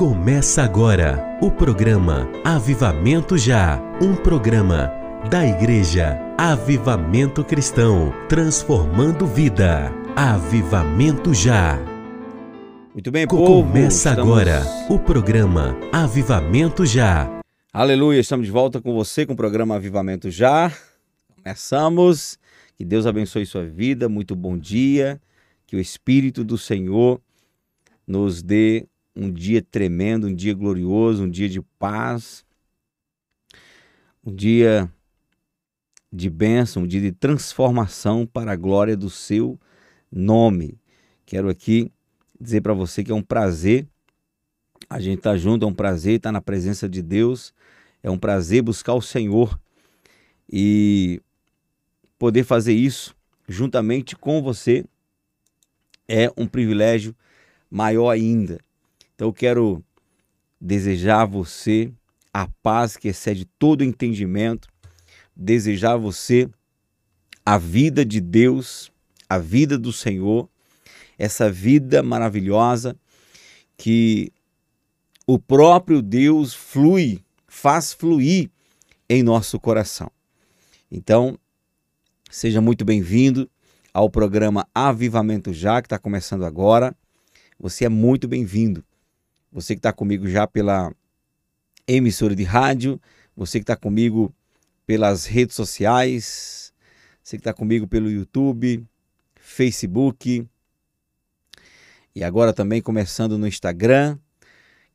Começa agora o programa Avivamento Já, um programa da Igreja Avivamento Cristão, transformando vida. Avivamento Já. Muito bem, povo. Começa estamos... agora o programa Avivamento Já. Aleluia, estamos de volta com você com o programa Avivamento Já. Começamos. Que Deus abençoe sua vida. Muito bom dia. Que o Espírito do Senhor nos dê um dia tremendo, um dia glorioso, um dia de paz, um dia de bênção, um dia de transformação para a glória do seu nome. Quero aqui dizer para você que é um prazer a gente estar tá junto, é um prazer estar na presença de Deus, é um prazer buscar o Senhor e poder fazer isso juntamente com você é um privilégio maior ainda. Então eu quero desejar a você a paz que excede todo entendimento, desejar a você a vida de Deus, a vida do Senhor, essa vida maravilhosa que o próprio Deus flui, faz fluir em nosso coração. Então, seja muito bem-vindo ao programa Avivamento Já, que está começando agora. Você é muito bem-vindo você que está comigo já pela emissora de rádio, você que está comigo pelas redes sociais, você que está comigo pelo YouTube, Facebook e agora também começando no Instagram.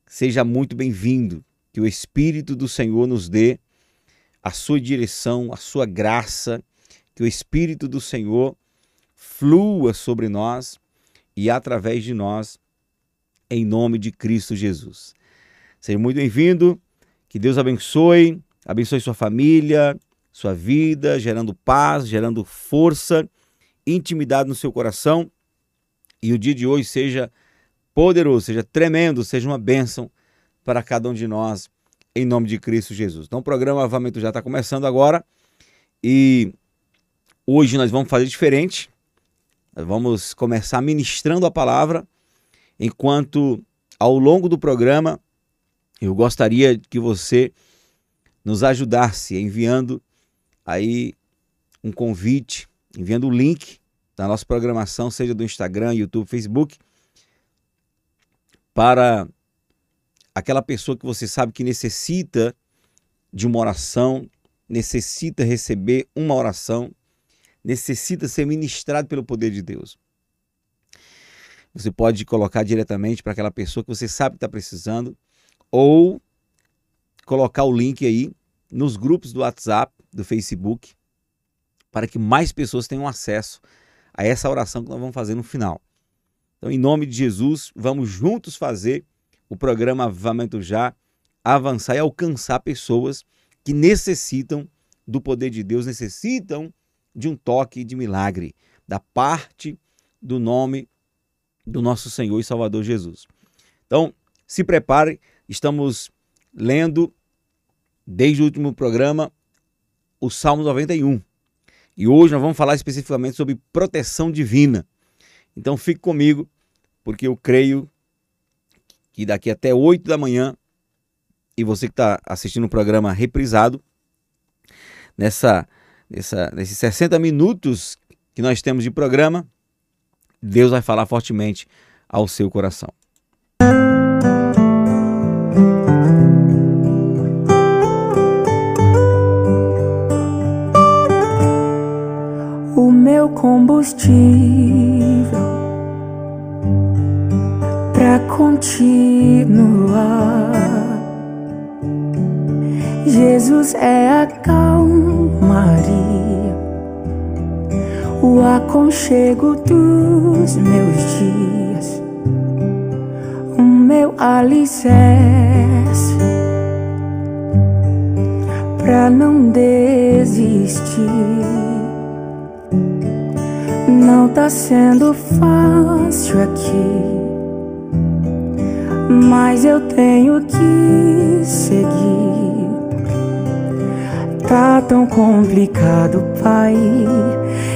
Seja muito bem-vindo. Que o Espírito do Senhor nos dê a sua direção, a sua graça, que o Espírito do Senhor flua sobre nós e através de nós em nome de Cristo Jesus. Seja muito bem-vindo, que Deus abençoe, abençoe sua família, sua vida, gerando paz, gerando força, intimidade no seu coração. E o dia de hoje seja poderoso, seja tremendo, seja uma bênção para cada um de nós, em nome de Cristo Jesus. Então, o programa Avamento já está começando agora e hoje nós vamos fazer diferente. Nós vamos começar ministrando a palavra enquanto ao longo do programa eu gostaria que você nos ajudasse enviando aí um convite, enviando o link da nossa programação, seja do Instagram, YouTube, Facebook, para aquela pessoa que você sabe que necessita de uma oração, necessita receber uma oração, necessita ser ministrado pelo poder de Deus. Você pode colocar diretamente para aquela pessoa que você sabe que está precisando, ou colocar o link aí nos grupos do WhatsApp, do Facebook, para que mais pessoas tenham acesso a essa oração que nós vamos fazer no final. Então, em nome de Jesus, vamos juntos fazer o programa Avamento Já avançar e alcançar pessoas que necessitam do poder de Deus, necessitam de um toque de milagre da parte do nome do nosso Senhor e Salvador Jesus. Então, se prepare, estamos lendo desde o último programa o Salmo 91. E hoje nós vamos falar especificamente sobre proteção divina. Então fique comigo, porque eu creio que daqui até 8 da manhã, e você que está assistindo o programa reprisado, nessa, nessa, nesses 60 minutos que nós temos de programa, Deus vai falar fortemente ao seu coração. O meu combustível para continuar. Jesus é a calmaria o aconchego dos meus dias, o meu alicerce pra não desistir. Não tá sendo fácil aqui, mas eu tenho que seguir. Tá tão complicado, pai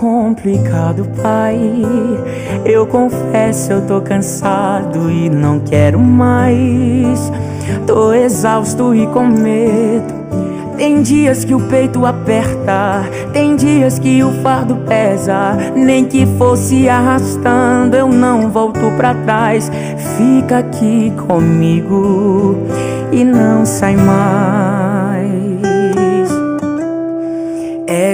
Complicado, pai. Eu confesso, eu tô cansado e não quero mais. Tô exausto e com medo. Tem dias que o peito aperta, tem dias que o fardo pesa. Nem que fosse arrastando, eu não volto pra trás. Fica aqui comigo e não sai mais.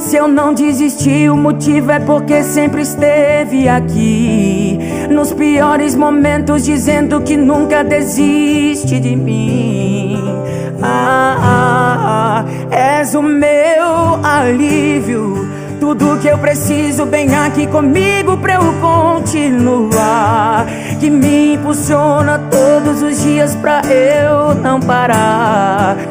Se eu não desisti, o motivo é porque sempre esteve aqui. Nos piores momentos, dizendo que nunca desiste de mim. Ah, ah, ah, és o meu alívio. Tudo que eu preciso, vem aqui comigo pra eu continuar. Que me impulsiona todos os dias pra eu não parar.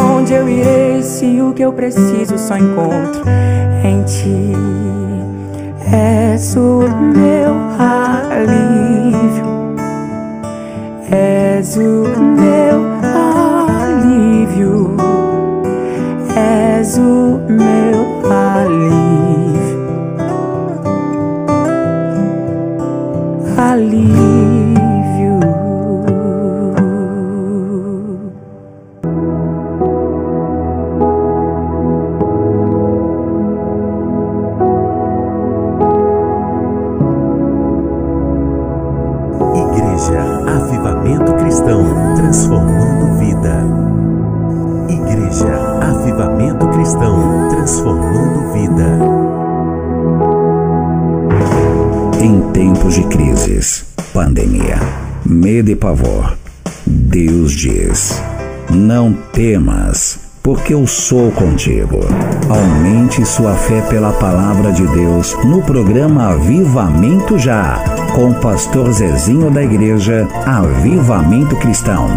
Onde eu irei se o que eu preciso só encontro em ti? És o meu alívio, és o meu alívio, és o meu alívio. alívio. Cristão, transformando vida. Em tempos de crises, pandemia, medo e pavor, Deus diz: Não temas, porque eu sou contigo. Aumente sua fé pela palavra de Deus no programa Avivamento Já, com o pastor Zezinho da Igreja Avivamento Cristão.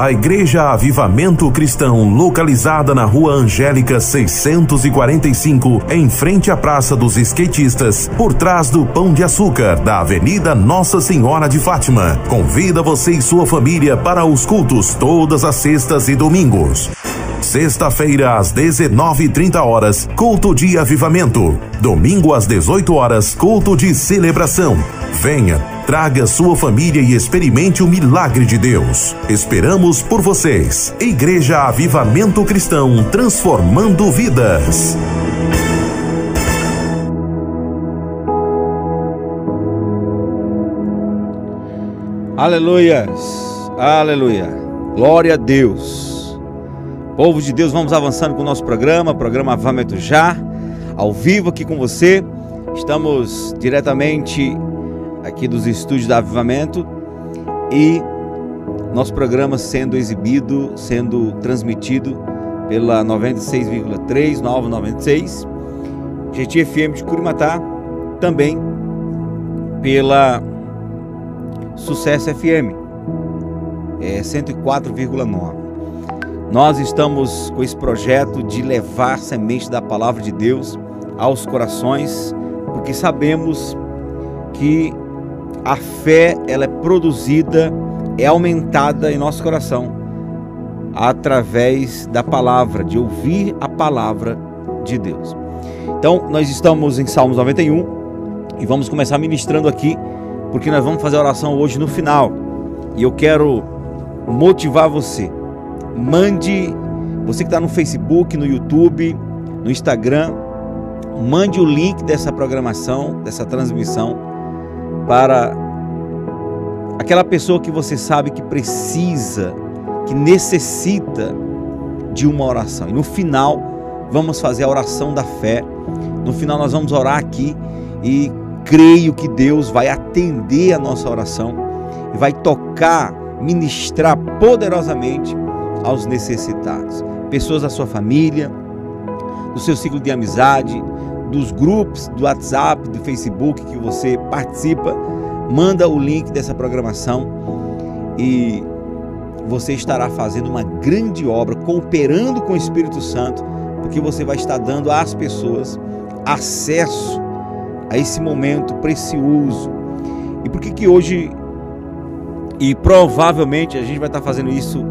A Igreja Avivamento Cristão, localizada na Rua Angélica 645, em frente à Praça dos Skatistas, por trás do Pão de Açúcar, da Avenida Nossa Senhora de Fátima. Convida você e sua família para os cultos todas as sextas e domingos. Sexta-feira às 19:30 horas, culto de avivamento. Domingo às 18 horas, culto de celebração. Venha, traga sua família e experimente o milagre de Deus. Esperamos por vocês. Igreja Avivamento Cristão, transformando vidas. Aleluias, aleluia, glória a Deus. Povo de Deus, vamos avançando com o nosso programa, programa Avivamento Já, ao vivo aqui com você. Estamos diretamente aqui dos estúdios da Avivamento e nosso programa sendo exibido, sendo transmitido pela 96,3, Nova 96, GT FM de Curimatá, também pela Sucesso FM, é 104,9. Nós estamos com esse projeto de levar semente da palavra de Deus aos corações, porque sabemos que a fé ela é produzida, é aumentada em nosso coração através da palavra, de ouvir a palavra de Deus. Então, nós estamos em Salmos 91 e vamos começar ministrando aqui porque nós vamos fazer a oração hoje no final. E eu quero motivar você. Mande, você que está no Facebook, no YouTube, no Instagram, mande o link dessa programação, dessa transmissão, para aquela pessoa que você sabe que precisa, que necessita de uma oração. E no final, vamos fazer a oração da fé. No final, nós vamos orar aqui e creio que Deus vai atender a nossa oração e vai tocar, ministrar poderosamente aos necessitados. Pessoas da sua família, do seu ciclo de amizade, dos grupos do WhatsApp, do Facebook que você participa, manda o link dessa programação e você estará fazendo uma grande obra, cooperando com o Espírito Santo, porque você vai estar dando às pessoas acesso a esse momento precioso. E por que que hoje e provavelmente a gente vai estar fazendo isso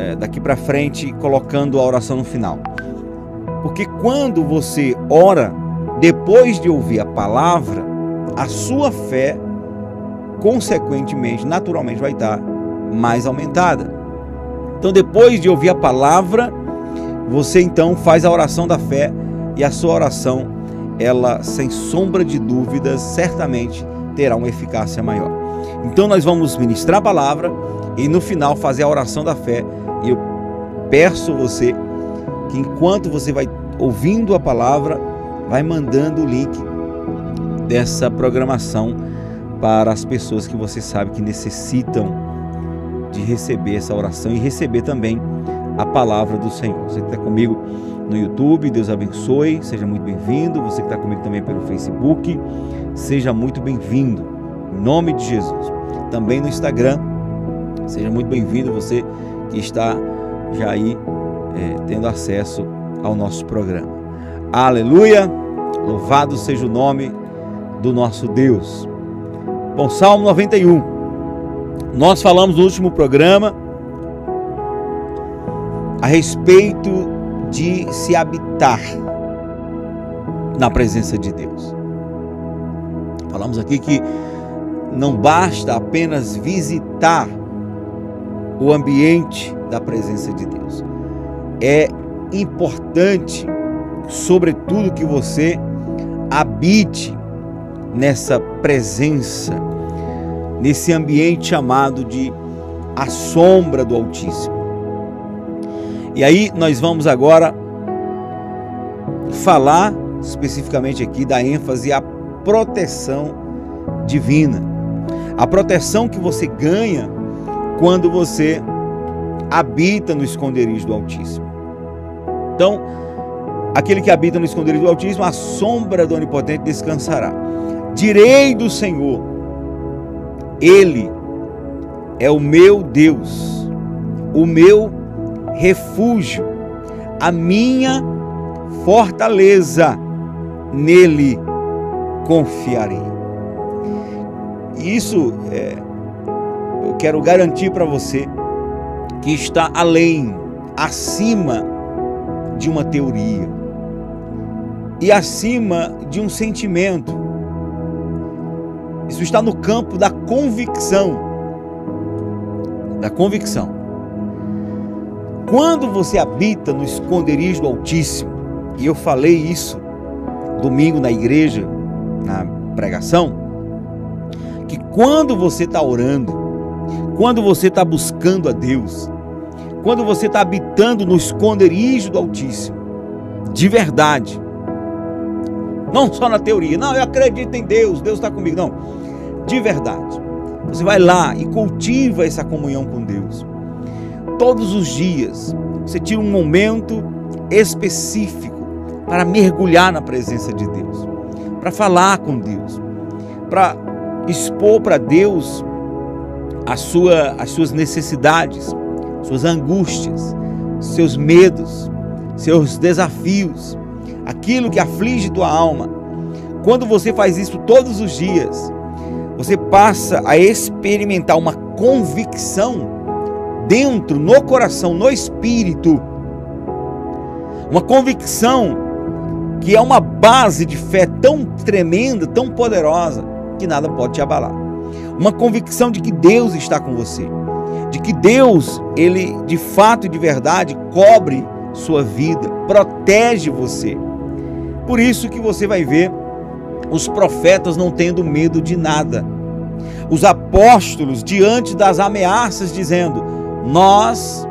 é, daqui para frente, colocando a oração no final. Porque quando você ora, depois de ouvir a palavra, a sua fé, consequentemente, naturalmente, vai estar mais aumentada. Então, depois de ouvir a palavra, você então faz a oração da fé e a sua oração ela, sem sombra de dúvidas, certamente terá uma eficácia maior. Então, nós vamos ministrar a palavra e no final fazer a oração da fé. E eu peço você que enquanto você vai ouvindo a palavra, vai mandando o link dessa programação para as pessoas que você sabe que necessitam de receber essa oração e receber também a palavra do Senhor. Você está comigo no YouTube, Deus abençoe, seja muito bem-vindo. Você que está comigo também pelo Facebook, seja muito bem-vindo, em nome de Jesus. Também no Instagram, seja muito bem-vindo, você que está já aí é, tendo acesso ao nosso programa. Aleluia! Louvado seja o nome do nosso Deus. Bom, Salmo 91. Nós falamos no último programa a respeito de se habitar na presença de Deus. Falamos aqui que não basta apenas visitar o ambiente da presença de Deus. É importante, sobretudo, que você habite nessa presença, nesse ambiente chamado de a sombra do Altíssimo. E aí nós vamos agora falar especificamente aqui da ênfase à proteção divina. A proteção que você ganha quando você habita no esconderijo do Altíssimo. Então, aquele que habita no esconderijo do Altíssimo, a sombra do Onipotente descansará. Direi do Senhor, Ele é o meu Deus, o meu refúgio, a minha fortaleza, nele confiarei. Isso é, quero garantir para você que está além, acima de uma teoria e acima de um sentimento. Isso está no campo da convicção. Da convicção. Quando você habita no esconderijo do Altíssimo, e eu falei isso domingo na igreja, na pregação, que quando você está orando, quando você está buscando a Deus, quando você está habitando no esconderijo do Altíssimo, de verdade, não só na teoria, não, eu acredito em Deus, Deus está comigo, não, de verdade, você vai lá e cultiva essa comunhão com Deus. Todos os dias, você tira um momento específico para mergulhar na presença de Deus, para falar com Deus, para expor para Deus a sua, as suas necessidades, suas angústias, seus medos, seus desafios, aquilo que aflige tua alma. Quando você faz isso todos os dias, você passa a experimentar uma convicção dentro, no coração, no espírito. Uma convicção que é uma base de fé tão tremenda, tão poderosa, que nada pode te abalar. Uma convicção de que Deus está com você, de que Deus, ele de fato e de verdade cobre sua vida, protege você. Por isso que você vai ver os profetas não tendo medo de nada. Os apóstolos diante das ameaças dizendo: "Nós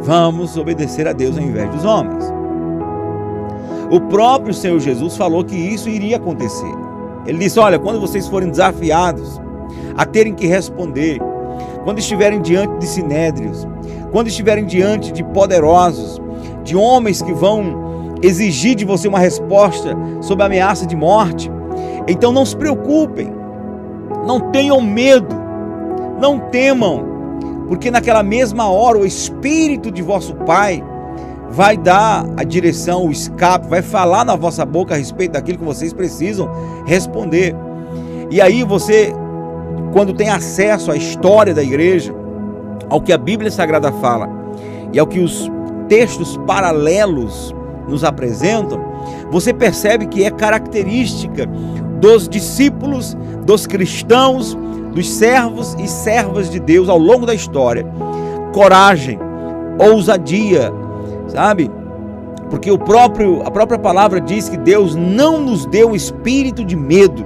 vamos obedecer a Deus ao invés dos homens". O próprio Senhor Jesus falou que isso iria acontecer. Ele disse: Olha, quando vocês forem desafiados a terem que responder, quando estiverem diante de sinédrios, quando estiverem diante de poderosos, de homens que vão exigir de você uma resposta sob a ameaça de morte, então não se preocupem, não tenham medo, não temam, porque naquela mesma hora o Espírito de vosso Pai vai dar a direção, o escape, vai falar na vossa boca a respeito daquilo que vocês precisam responder. E aí você, quando tem acesso à história da igreja, ao que a Bíblia Sagrada fala e ao que os textos paralelos nos apresentam, você percebe que é característica dos discípulos, dos cristãos, dos servos e servas de Deus ao longo da história. Coragem, ousadia, sabe? Porque o próprio, a própria palavra diz que Deus não nos deu espírito de medo,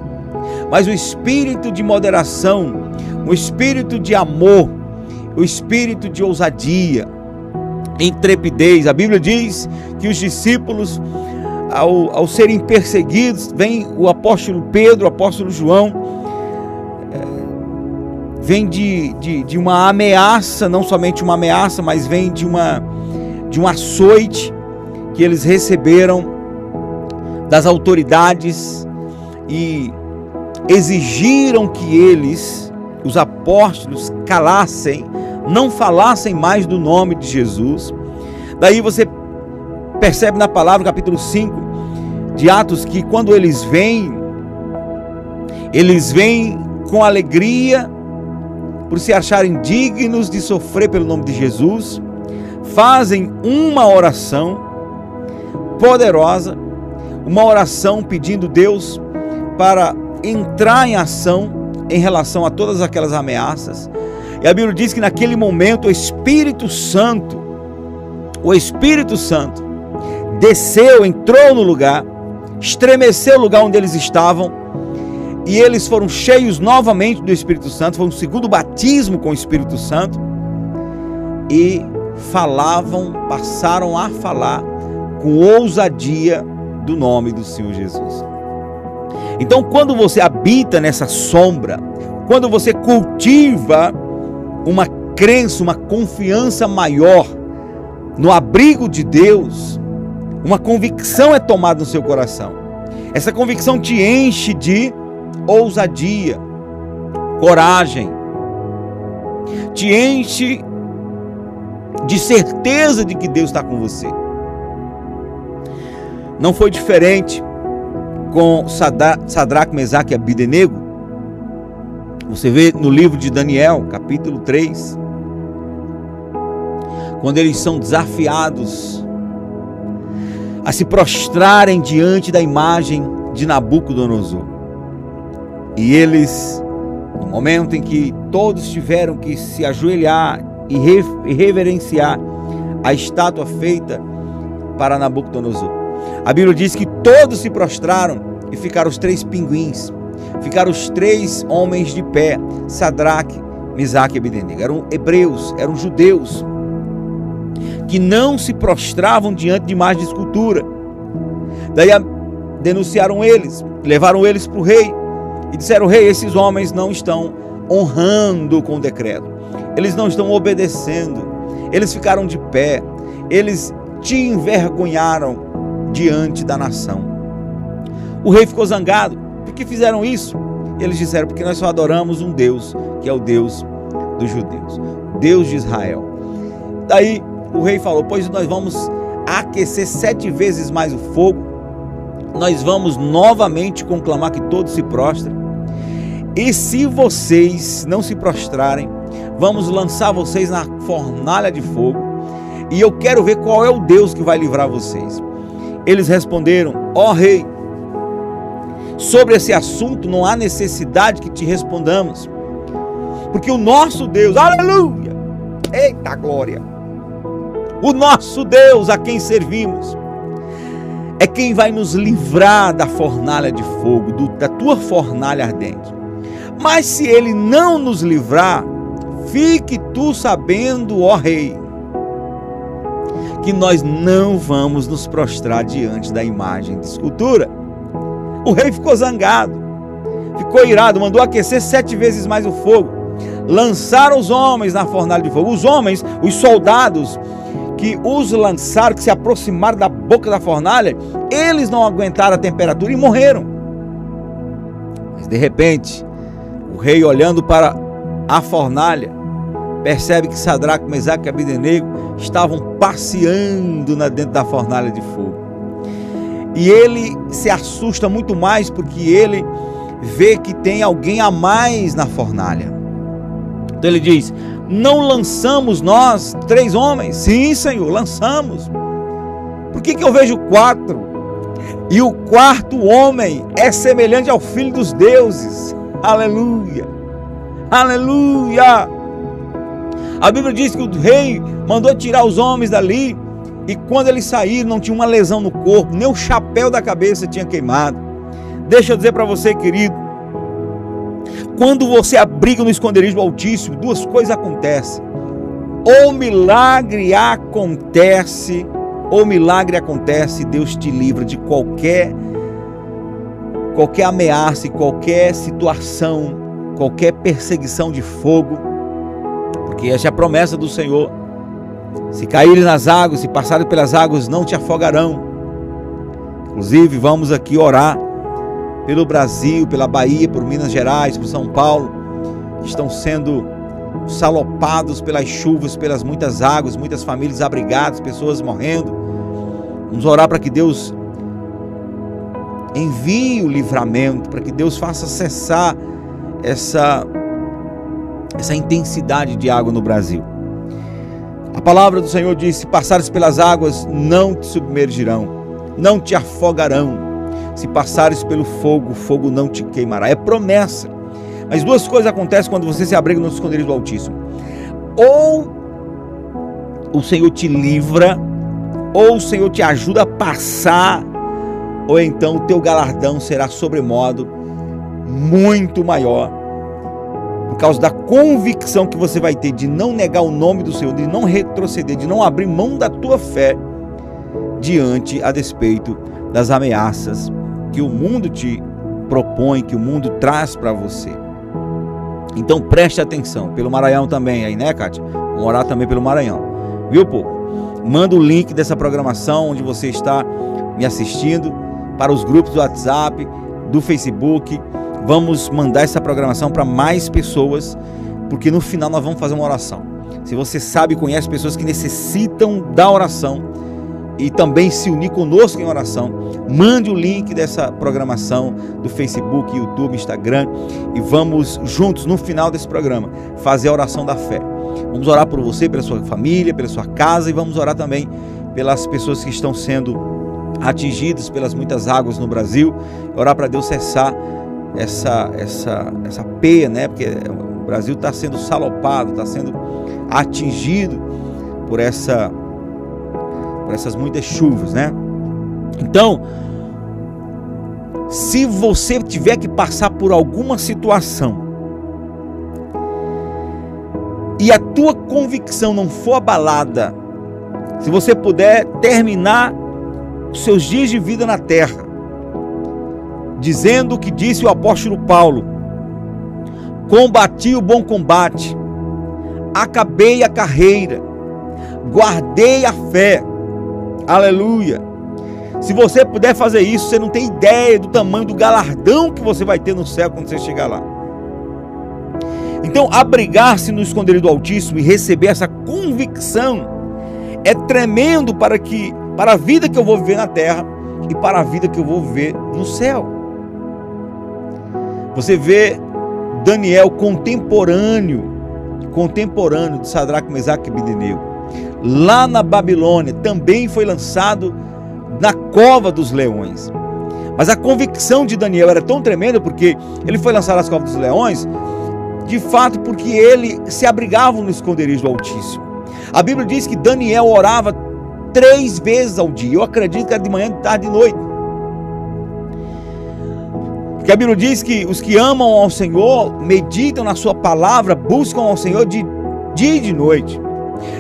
mas o espírito de moderação, um espírito de amor, o espírito de ousadia, intrepidez. A Bíblia diz que os discípulos, ao, ao serem perseguidos, vem o apóstolo Pedro, o apóstolo João, é, vem de, de, de uma ameaça, não somente uma ameaça, mas vem de uma de um açoite que eles receberam das autoridades e exigiram que eles, os apóstolos, calassem, não falassem mais do nome de Jesus. Daí você percebe na palavra, capítulo 5 de Atos, que quando eles vêm, eles vêm com alegria, por se acharem dignos de sofrer pelo nome de Jesus fazem uma oração poderosa, uma oração pedindo Deus para entrar em ação em relação a todas aquelas ameaças. E a Bíblia diz que naquele momento o Espírito Santo, o Espírito Santo, desceu, entrou no lugar, estremeceu o lugar onde eles estavam, e eles foram cheios novamente do Espírito Santo, foi um segundo batismo com o Espírito Santo, e falavam, passaram a falar com ousadia do nome do Senhor Jesus. Então, quando você habita nessa sombra, quando você cultiva uma crença, uma confiança maior no abrigo de Deus, uma convicção é tomada no seu coração. Essa convicção te enche de ousadia, coragem, te enche de certeza de que Deus está com você. Não foi diferente com Sadraque, Mesaque e Abidenego. Você vê no livro de Daniel, capítulo 3, quando eles são desafiados a se prostrarem diante da imagem de Nabucodonosor. E eles No momento em que todos tiveram que se ajoelhar e reverenciar a estátua feita para Nabucodonosor. A Bíblia diz que todos se prostraram e ficaram os três pinguins, ficaram os três homens de pé, Sadraque, Mesaque e Abednego. Eram hebreus, eram judeus, que não se prostravam diante de imagens de escultura. Daí denunciaram eles, levaram eles para o rei e disseram: Rei, esses homens não estão honrando com o decreto, eles não estão obedecendo, eles ficaram de pé, eles te envergonharam diante da nação. O rei ficou zangado. Por que fizeram isso? Eles disseram: Porque nós só adoramos um Deus, que é o Deus dos judeus, Deus de Israel. Daí o rei falou: Pois nós vamos aquecer sete vezes mais o fogo, nós vamos novamente conclamar que todos se prostrem. E se vocês não se prostrarem, vamos lançar vocês na fornalha de fogo. E eu quero ver qual é o Deus que vai livrar vocês. Eles responderam: Ó oh, rei, sobre esse assunto não há necessidade que te respondamos, porque o nosso Deus, aleluia, eita glória, o nosso Deus a quem servimos, é quem vai nos livrar da fornalha de fogo, do, da tua fornalha ardente. Mas se ele não nos livrar, fique tu sabendo, ó rei, que nós não vamos nos prostrar diante da imagem de escultura. O rei ficou zangado, ficou irado, mandou aquecer sete vezes mais o fogo. Lançaram os homens na fornalha de fogo. Os homens, os soldados, que os lançaram, que se aproximaram da boca da fornalha, eles não aguentaram a temperatura e morreram. Mas de repente, o rei olhando para a fornalha, percebe que Sadraque, Mesaque e Abidenego estavam passeando dentro da fornalha de fogo. E ele se assusta muito mais porque ele vê que tem alguém a mais na fornalha. Então ele diz: não lançamos nós três homens? Sim, Senhor, lançamos. Por que, que eu vejo quatro? E o quarto homem é semelhante ao filho dos deuses. Aleluia! Aleluia! A Bíblia diz que o rei mandou tirar os homens dali e quando eles saíram não tinha uma lesão no corpo, nem o chapéu da cabeça tinha queimado. Deixa eu dizer para você, querido, quando você abriga no esconderijo do Altíssimo, duas coisas acontecem. Ou milagre acontece, ou milagre acontece, Deus te livra de qualquer qualquer ameaça, qualquer situação, qualquer perseguição de fogo, porque essa é a promessa do Senhor. Se caírem nas águas, se passarem pelas águas, não te afogarão. Inclusive, vamos aqui orar pelo Brasil, pela Bahia, por Minas Gerais, por São Paulo, que estão sendo salopados pelas chuvas, pelas muitas águas, muitas famílias abrigadas, pessoas morrendo. Vamos orar para que Deus envie o livramento, para que Deus faça cessar essa essa intensidade de água no Brasil. A palavra do Senhor diz: Se passares pelas águas, não te submergirão, não te afogarão se passares pelo fogo, fogo não te queimará. É promessa. Mas duas coisas acontecem quando você se abriga no esconderijo do Altíssimo. Ou o Senhor te livra, ou o Senhor te ajuda a passar, ou então o teu galardão será sobremodo muito maior. Por causa da convicção que você vai ter de não negar o nome do Senhor, de não retroceder, de não abrir mão da tua fé diante a despeito das ameaças que o mundo te propõe, que o mundo traz para você. Então preste atenção, pelo Maranhão também aí, né, Kátia? Vamos orar também pelo Maranhão. Viu, povo? Manda o link dessa programação onde você está me assistindo para os grupos do WhatsApp, do Facebook. Vamos mandar essa programação para mais pessoas, porque no final nós vamos fazer uma oração. Se você sabe e conhece pessoas que necessitam da oração, e também se unir conosco em oração, mande o link dessa programação do Facebook, YouTube, Instagram e vamos juntos no final desse programa fazer a oração da fé. Vamos orar por você, pela sua família, pela sua casa e vamos orar também pelas pessoas que estão sendo atingidas pelas muitas águas no Brasil. Orar para Deus cessar essa essa essa peia, né? Porque o Brasil está sendo salopado, está sendo atingido por essa por essas muitas chuvas, né? Então, se você tiver que passar por alguma situação e a tua convicção não for abalada, se você puder terminar os seus dias de vida na terra, dizendo o que disse o apóstolo Paulo: Combati o bom combate, acabei a carreira, guardei a fé. Aleluia. Se você puder fazer isso, você não tem ideia do tamanho do galardão que você vai ter no céu quando você chegar lá. Então, abrigar-se no esconderijo do Altíssimo e receber essa convicção é tremendo para que para a vida que eu vou viver na terra e para a vida que eu vou viver no céu. Você vê Daniel contemporâneo, contemporâneo de Sadraque, Mesaque e Abednego. Lá na Babilônia também foi lançado na cova dos leões. Mas a convicção de Daniel era tão tremenda porque ele foi lançado nas covas dos leões, de fato, porque ele se abrigava no esconderijo do Altíssimo. A Bíblia diz que Daniel orava três vezes ao dia. Eu acredito que era de manhã, de tarde e de noite. Porque a Bíblia diz que os que amam ao Senhor meditam na sua palavra, buscam ao Senhor de dia e de noite.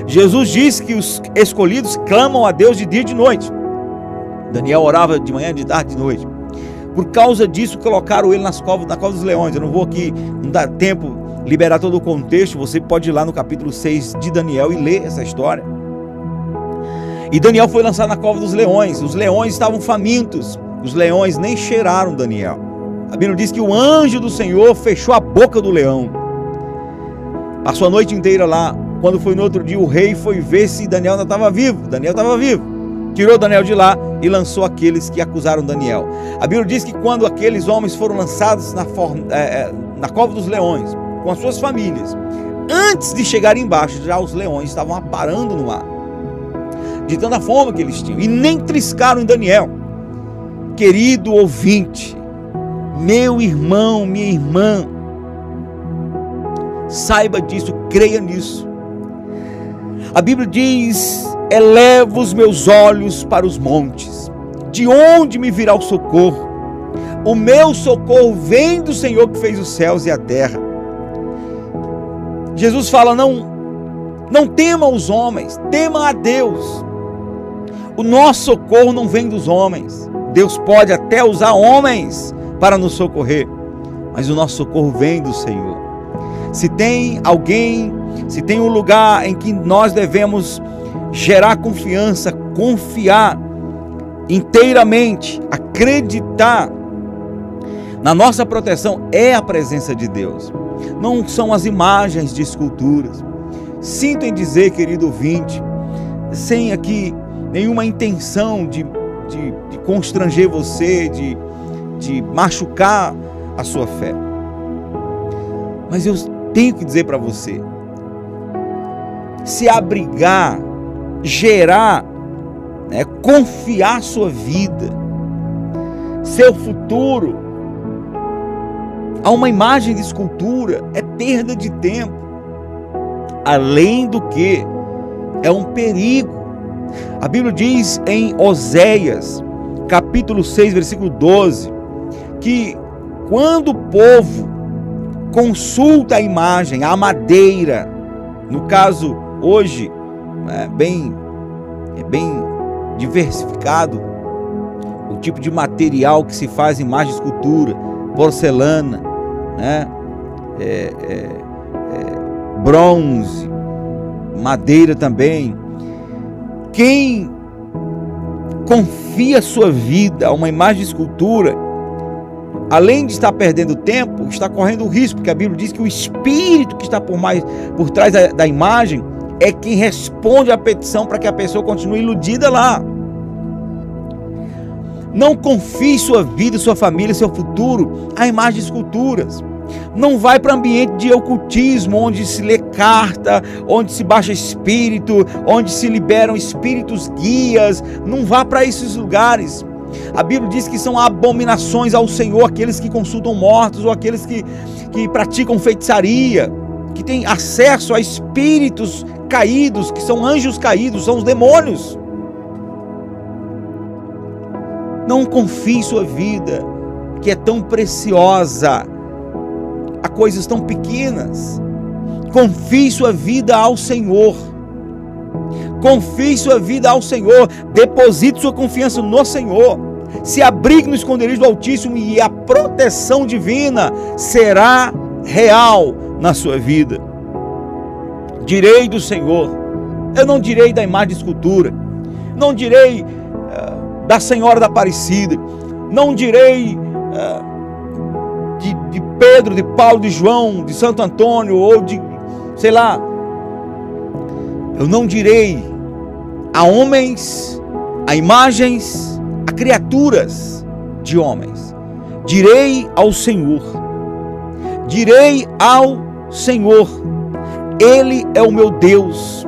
Jesus diz que os escolhidos clamam a Deus de dia e de noite. Daniel orava de manhã, de tarde e de noite. Por causa disso, colocaram ele nas covas, na cova dos leões. Eu não vou aqui, não dá tempo liberar todo o contexto. Você pode ir lá no capítulo 6 de Daniel e ler essa história. E Daniel foi lançado na cova dos leões. Os leões estavam famintos. Os leões nem cheiraram Daniel. A Bíblia diz que o anjo do Senhor fechou a boca do leão. Passou a noite inteira lá. Quando foi no outro dia, o rei foi ver se Daniel ainda estava vivo. Daniel estava vivo. Tirou Daniel de lá e lançou aqueles que acusaram Daniel. A Bíblia diz que quando aqueles homens foram lançados na, é, na cova dos leões, com as suas famílias, antes de chegar embaixo, já os leões estavam aparando no ar de tanta fome que eles tinham, e nem triscaram em Daniel. Querido ouvinte, meu irmão, minha irmã, saiba disso, creia nisso. A Bíblia diz: eleva os meus olhos para os montes, de onde me virá o socorro? O meu socorro vem do Senhor que fez os céus e a terra. Jesus fala: não, não tema os homens, tema a Deus. O nosso socorro não vem dos homens. Deus pode até usar homens para nos socorrer, mas o nosso socorro vem do Senhor. Se tem alguém, se tem um lugar em que nós devemos gerar confiança, confiar inteiramente, acreditar na nossa proteção, é a presença de Deus. Não são as imagens de esculturas. Sinto em dizer, querido ouvinte, sem aqui nenhuma intenção de, de, de constranger você, de, de machucar a sua fé. Mas eu tenho que dizer para você: se abrigar, gerar, né, confiar sua vida, seu futuro a uma imagem de escultura é perda de tempo. Além do que, é um perigo a Bíblia diz em Oséias, capítulo 6, versículo 12, que quando o povo consulta a imagem, a madeira, no caso hoje, é bem, é bem diversificado o tipo de material que se faz imagem de escultura, porcelana, né? É, é, é, bronze, madeira também, quem confia sua vida a uma imagem de escultura, além de estar perdendo tempo, está correndo o risco, porque a Bíblia diz que o espírito que está por, mais, por trás da, da imagem é quem responde à petição para que a pessoa continue iludida lá. Não confie sua vida, sua família, seu futuro a imagens de esculturas. Não vai para ambiente de ocultismo, onde se lê carta, onde se baixa espírito, onde se liberam espíritos guias. Não vá para esses lugares. A Bíblia diz que são abominações ao Senhor aqueles que consultam mortos ou aqueles que, que praticam feitiçaria, que têm acesso a espíritos caídos, que são anjos caídos, são os demônios. Não confie sua vida, que é tão preciosa, a coisas tão pequenas. Confie sua vida ao Senhor. Confie sua vida ao Senhor. Deposite sua confiança no Senhor. Se abrigue no esconderijo do Altíssimo e a proteção divina será real na sua vida. Direi do Senhor. Eu não direi da imagem de escultura. Não direi uh, da Senhora da Aparecida. Não direi uh, de, de Pedro, de Paulo, de João, de Santo Antônio ou de, sei lá. Eu não direi a homens, a imagens, a criaturas de homens. Direi ao Senhor. Direi ao Senhor. Ele é o meu Deus.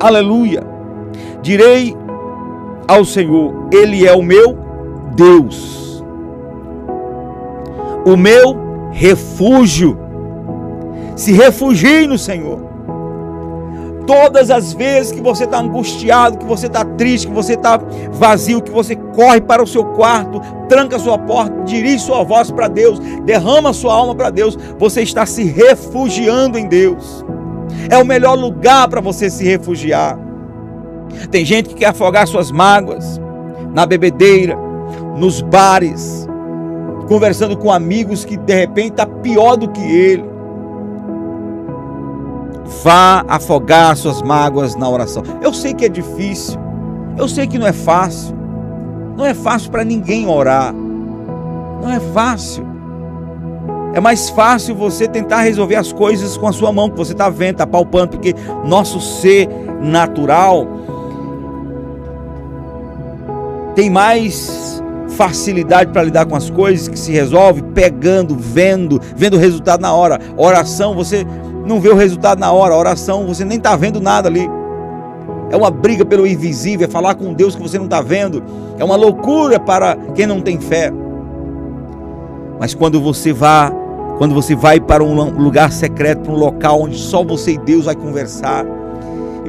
Aleluia. Direi ao Senhor, Ele é o meu Deus. O meu refúgio. Se refugie no Senhor. Todas as vezes que você está angustiado, que você está triste, que você está vazio, que você corre para o seu quarto, tranca sua porta, dirige sua voz para Deus, derrama sua alma para Deus, você está se refugiando em Deus. É o melhor lugar para você se refugiar. Tem gente que quer afogar suas mágoas na bebedeira, nos bares, conversando com amigos que de repente está pior do que ele. Vá afogar suas mágoas na oração. Eu sei que é difícil, eu sei que não é fácil. Não é fácil para ninguém orar. Não é fácil. É mais fácil você tentar resolver as coisas com a sua mão, que você está vendo, está palpando, porque nosso ser natural tem mais facilidade para lidar com as coisas que se resolve pegando, vendo, vendo o resultado na hora. Oração, você não vê o resultado na hora. Oração, você nem está vendo nada ali. É uma briga pelo invisível, é falar com Deus que você não está vendo. É uma loucura para quem não tem fé. Mas quando você vai, quando você vai para um lugar secreto, para um local onde só você e Deus vai conversar,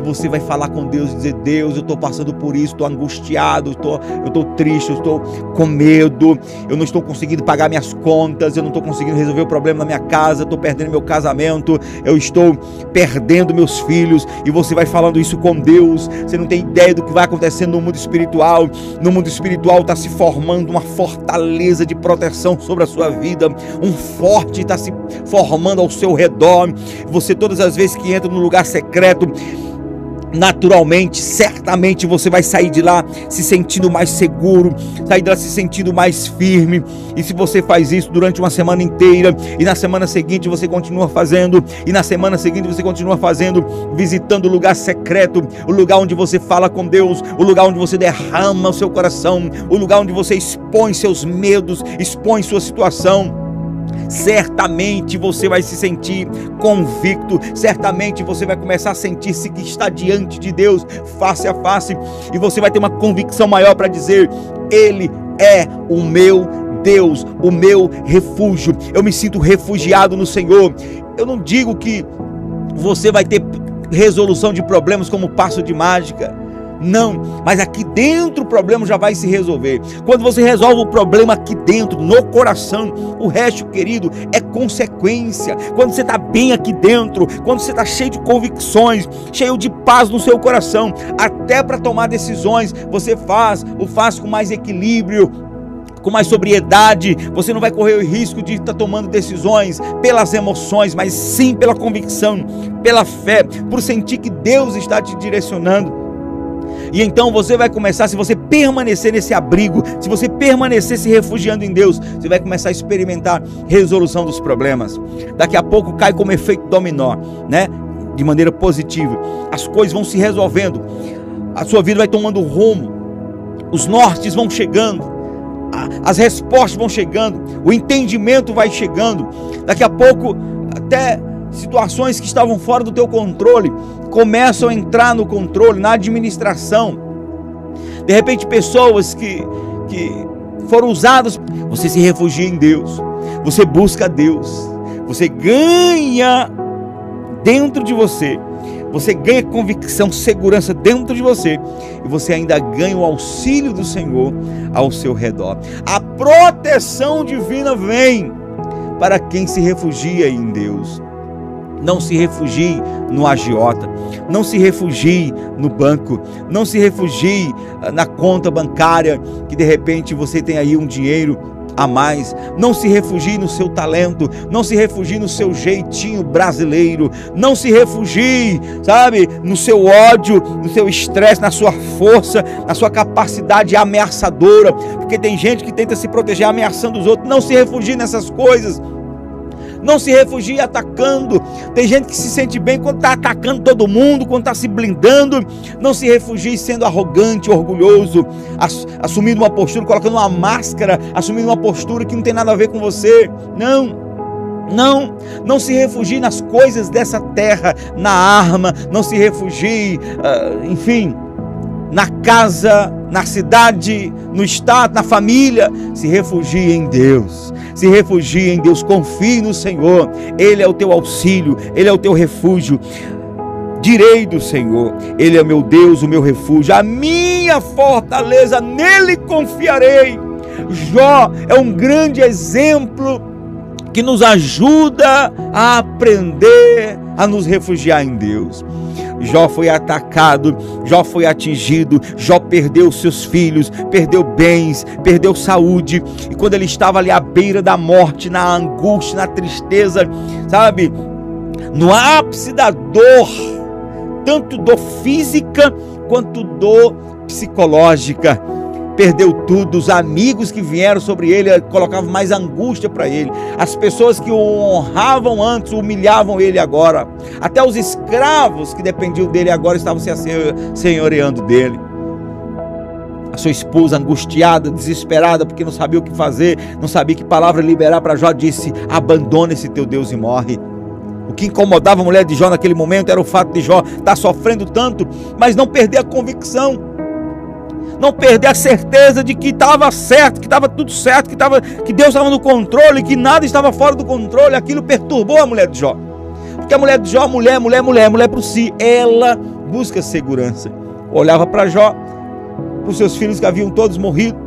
você vai falar com Deus e dizer: Deus, eu estou passando por isso, estou angustiado, estou, eu estou triste, eu estou com medo, eu não estou conseguindo pagar minhas contas, eu não estou conseguindo resolver o problema na minha casa, estou perdendo meu casamento, eu estou perdendo meus filhos, e você vai falando isso com Deus, você não tem ideia do que vai acontecendo no mundo espiritual. No mundo espiritual está se formando uma fortaleza de proteção sobre a sua vida, um forte está se formando ao seu redor. Você, todas as vezes que entra no lugar secreto, naturalmente, certamente você vai sair de lá se sentindo mais seguro, sair de lá se sentindo mais firme. E se você faz isso durante uma semana inteira, e na semana seguinte você continua fazendo, e na semana seguinte você continua fazendo, visitando o lugar secreto, o lugar onde você fala com Deus, o lugar onde você derrama o seu coração, o lugar onde você expõe seus medos, expõe sua situação certamente você vai se sentir convicto, certamente você vai começar a sentir-se que está diante de Deus face a face, e você vai ter uma convicção maior para dizer: Ele é o meu Deus, o meu refúgio. Eu me sinto refugiado no Senhor. Eu não digo que você vai ter resolução de problemas como passo de mágica. Não, mas aqui dentro o problema já vai se resolver. Quando você resolve o problema aqui dentro, no coração, o resto, querido, é consequência. Quando você está bem aqui dentro, quando você está cheio de convicções, cheio de paz no seu coração, até para tomar decisões, você faz, o faz com mais equilíbrio, com mais sobriedade, você não vai correr o risco de estar tomando decisões pelas emoções, mas sim pela convicção, pela fé, por sentir que Deus está te direcionando. E então você vai começar, se você permanecer nesse abrigo, se você permanecer se refugiando em Deus, você vai começar a experimentar resolução dos problemas. Daqui a pouco cai como efeito dominó, né? De maneira positiva. As coisas vão se resolvendo. A sua vida vai tomando rumo. Os nortes vão chegando. As respostas vão chegando. O entendimento vai chegando. Daqui a pouco até situações que estavam fora do teu controle começam a entrar no controle, na administração. De repente, pessoas que, que foram usados. Você se refugia em Deus, você busca Deus, você ganha dentro de você, você ganha convicção, segurança dentro de você e você ainda ganha o auxílio do Senhor ao seu redor. A proteção divina vem para quem se refugia em Deus. Não se refugie no agiota, não se refugie no banco, não se refugie ah, na conta bancária que de repente você tem aí um dinheiro a mais. Não se refugie no seu talento, não se refugie no seu jeitinho brasileiro, não se refugie, sabe, no seu ódio, no seu estresse, na sua força, na sua capacidade ameaçadora, porque tem gente que tenta se proteger ameaçando os outros. Não se refugie nessas coisas. Não se refugie atacando. Tem gente que se sente bem quando está atacando todo mundo, quando está se blindando. Não se refugie sendo arrogante, orgulhoso, assumindo uma postura, colocando uma máscara, assumindo uma postura que não tem nada a ver com você. Não. Não, não se refugie nas coisas dessa terra, na arma, não se refugie, uh, enfim, na casa, na cidade, no estado, na família. Se refugie em Deus. Se refugie em Deus. Confie no Senhor. Ele é o teu auxílio, ele é o teu refúgio. Direi do Senhor, Ele é meu Deus, o meu refúgio, a minha fortaleza, nele confiarei. Jó é um grande exemplo que nos ajuda a aprender a nos refugiar em Deus. Jó foi atacado, Jó foi atingido, Jó perdeu seus filhos, perdeu bens, perdeu saúde. E quando ele estava ali à beira da morte, na angústia, na tristeza, sabe, no ápice da dor, tanto dor física quanto dor psicológica perdeu tudo, os amigos que vieram sobre ele eh, colocavam mais angústia para ele, as pessoas que o honravam antes humilhavam ele agora, até os escravos que dependiam dele agora estavam se senhoreando dele. A sua esposa angustiada, desesperada, porque não sabia o que fazer, não sabia que palavra liberar para Jó, disse: Abandona esse teu Deus e morre. O que incomodava a mulher de Jó naquele momento era o fato de Jó estar sofrendo tanto, mas não perder a convicção não perder a certeza de que estava certo, que estava tudo certo, que, tava, que Deus estava no controle, que nada estava fora do controle. Aquilo perturbou a mulher de Jó. Porque a mulher de Jó, mulher, mulher, mulher, mulher por si, ela busca segurança. Olhava para Jó, para os seus filhos que haviam todos morrido,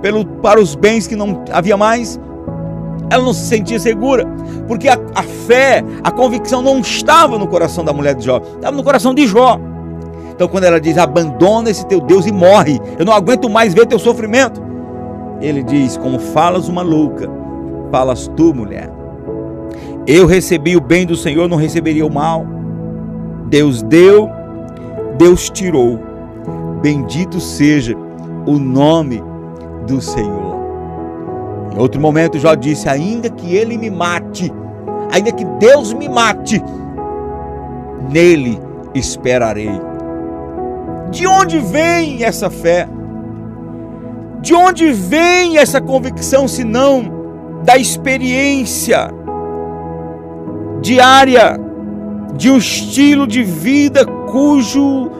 pelo, para os bens que não havia mais. Ela não se sentia segura, porque a, a fé, a convicção não estava no coração da mulher de Jó, estava no coração de Jó. Então, quando ela diz: abandona esse teu Deus e morre, eu não aguento mais ver teu sofrimento. Ele diz: como falas uma louca, falas tu, mulher. Eu recebi o bem do Senhor, não receberia o mal. Deus deu, Deus tirou. Bendito seja o nome do Senhor. Em outro momento, Jó disse: ainda que ele me mate, ainda que Deus me mate, nele esperarei. De onde vem essa fé? De onde vem essa convicção, se não da experiência diária de um estilo de vida cujo